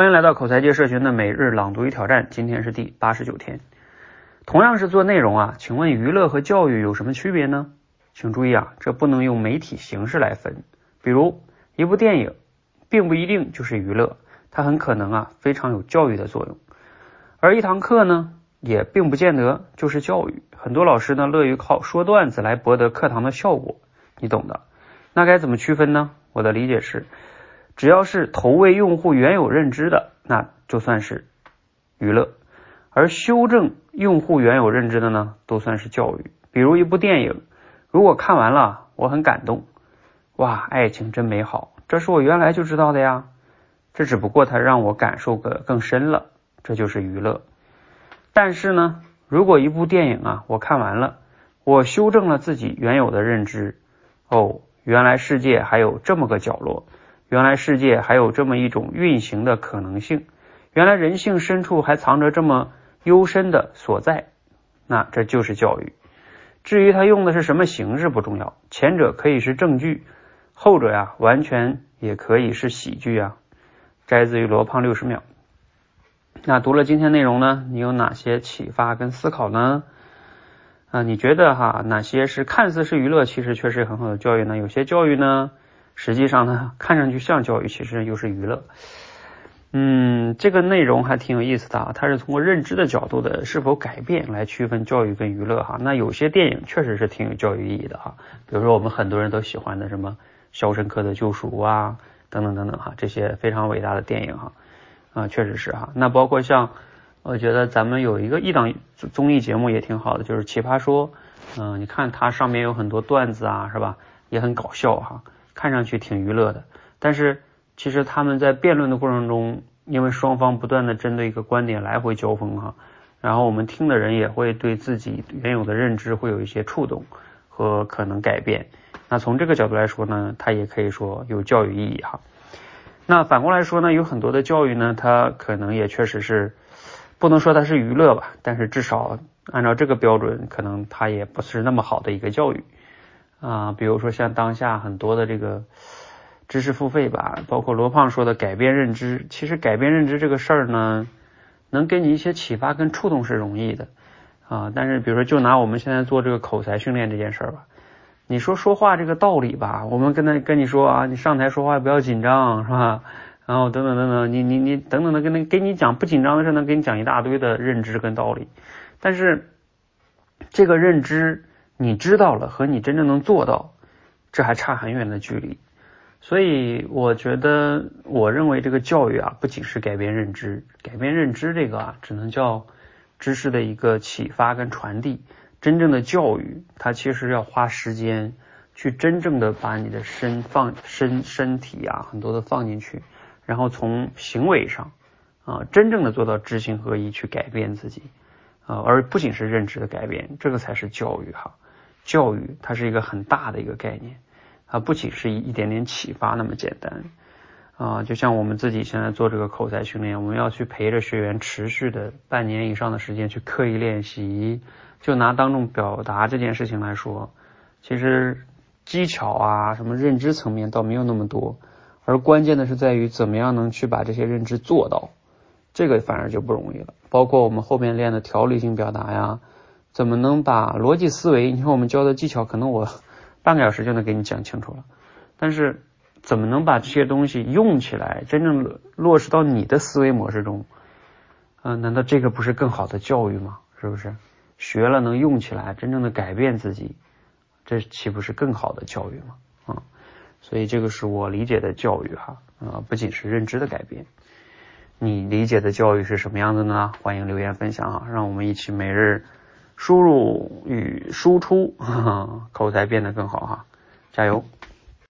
欢迎来到口才界社群的每日朗读与挑战，今天是第八十九天。同样是做内容啊，请问娱乐和教育有什么区别呢？请注意啊，这不能用媒体形式来分。比如一部电影，并不一定就是娱乐，它很可能啊非常有教育的作用。而一堂课呢，也并不见得就是教育。很多老师呢乐于靠说段子来博得课堂的效果，你懂的。那该怎么区分呢？我的理解是。只要是投喂用户原有认知的，那就算是娱乐；而修正用户原有认知的呢，都算是教育。比如一部电影，如果看完了我很感动，哇，爱情真美好，这是我原来就知道的呀。这只不过它让我感受个更深了，这就是娱乐。但是呢，如果一部电影啊，我看完了，我修正了自己原有的认知，哦，原来世界还有这么个角落。原来世界还有这么一种运行的可能性，原来人性深处还藏着这么幽深的所在，那这就是教育。至于他用的是什么形式不重要，前者可以是正剧，后者呀完全也可以是喜剧啊。摘自于罗胖六十秒。那读了今天内容呢，你有哪些启发跟思考呢？啊，你觉得哈哪些是看似是娱乐，其实却是很好的教育呢？有些教育呢？实际上呢，看上去像教育，其实又是娱乐。嗯，这个内容还挺有意思的啊，它是通过认知的角度的是否改变来区分教育跟娱乐哈。那有些电影确实是挺有教育意义的哈，比如说我们很多人都喜欢的什么《肖申克的救赎》啊，等等等等哈，这些非常伟大的电影哈啊，确实是哈。那包括像我觉得咱们有一个一档综艺节目也挺好的，就是《奇葩说》，嗯，你看它上面有很多段子啊，是吧？也很搞笑哈。看上去挺娱乐的，但是其实他们在辩论的过程中，因为双方不断的针对一个观点来回交锋哈，然后我们听的人也会对自己原有的认知会有一些触动和可能改变。那从这个角度来说呢，它也可以说有教育意义哈。那反过来说呢，有很多的教育呢，它可能也确实是不能说它是娱乐吧，但是至少按照这个标准，可能它也不是那么好的一个教育。啊，比如说像当下很多的这个知识付费吧，包括罗胖说的改变认知，其实改变认知这个事儿呢，能给你一些启发跟触动是容易的啊。但是比如说就拿我们现在做这个口才训练这件事儿吧，你说说话这个道理吧，我们跟他跟你说啊，你上台说话不要紧张是吧？然后等等等等，你你你等等的跟那给你讲不紧张的事，能给你讲一大堆的认知跟道理，但是这个认知。你知道了和你真正能做到，这还差很远的距离。所以我觉得，我认为这个教育啊，不仅是改变认知，改变认知这个啊，只能叫知识的一个启发跟传递。真正的教育，它其实要花时间去真正的把你的身放身身体啊，很多的放进去，然后从行为上啊，真正的做到知行合一，去改变自己啊，而不仅是认知的改变，这个才是教育哈。教育它是一个很大的一个概念，它，不仅是一一点点启发那么简单啊，就像我们自己现在做这个口才训练，我们要去陪着学员持续的半年以上的时间去刻意练习。就拿当众表达这件事情来说，其实技巧啊，什么认知层面倒没有那么多，而关键的是在于怎么样能去把这些认知做到，这个反而就不容易了。包括我们后面练的条理性表达呀。怎么能把逻辑思维？你看我们教的技巧，可能我半个小时就能给你讲清楚了。但是怎么能把这些东西用起来，真正落实到你的思维模式中？嗯，难道这个不是更好的教育吗？是不是？学了能用起来，真正的改变自己，这岂不是更好的教育吗？啊，所以这个是我理解的教育哈啊，不仅是认知的改变。你理解的教育是什么样子呢？欢迎留言分享啊，让我们一起每日。输入与输出，口才变得更好哈，加油！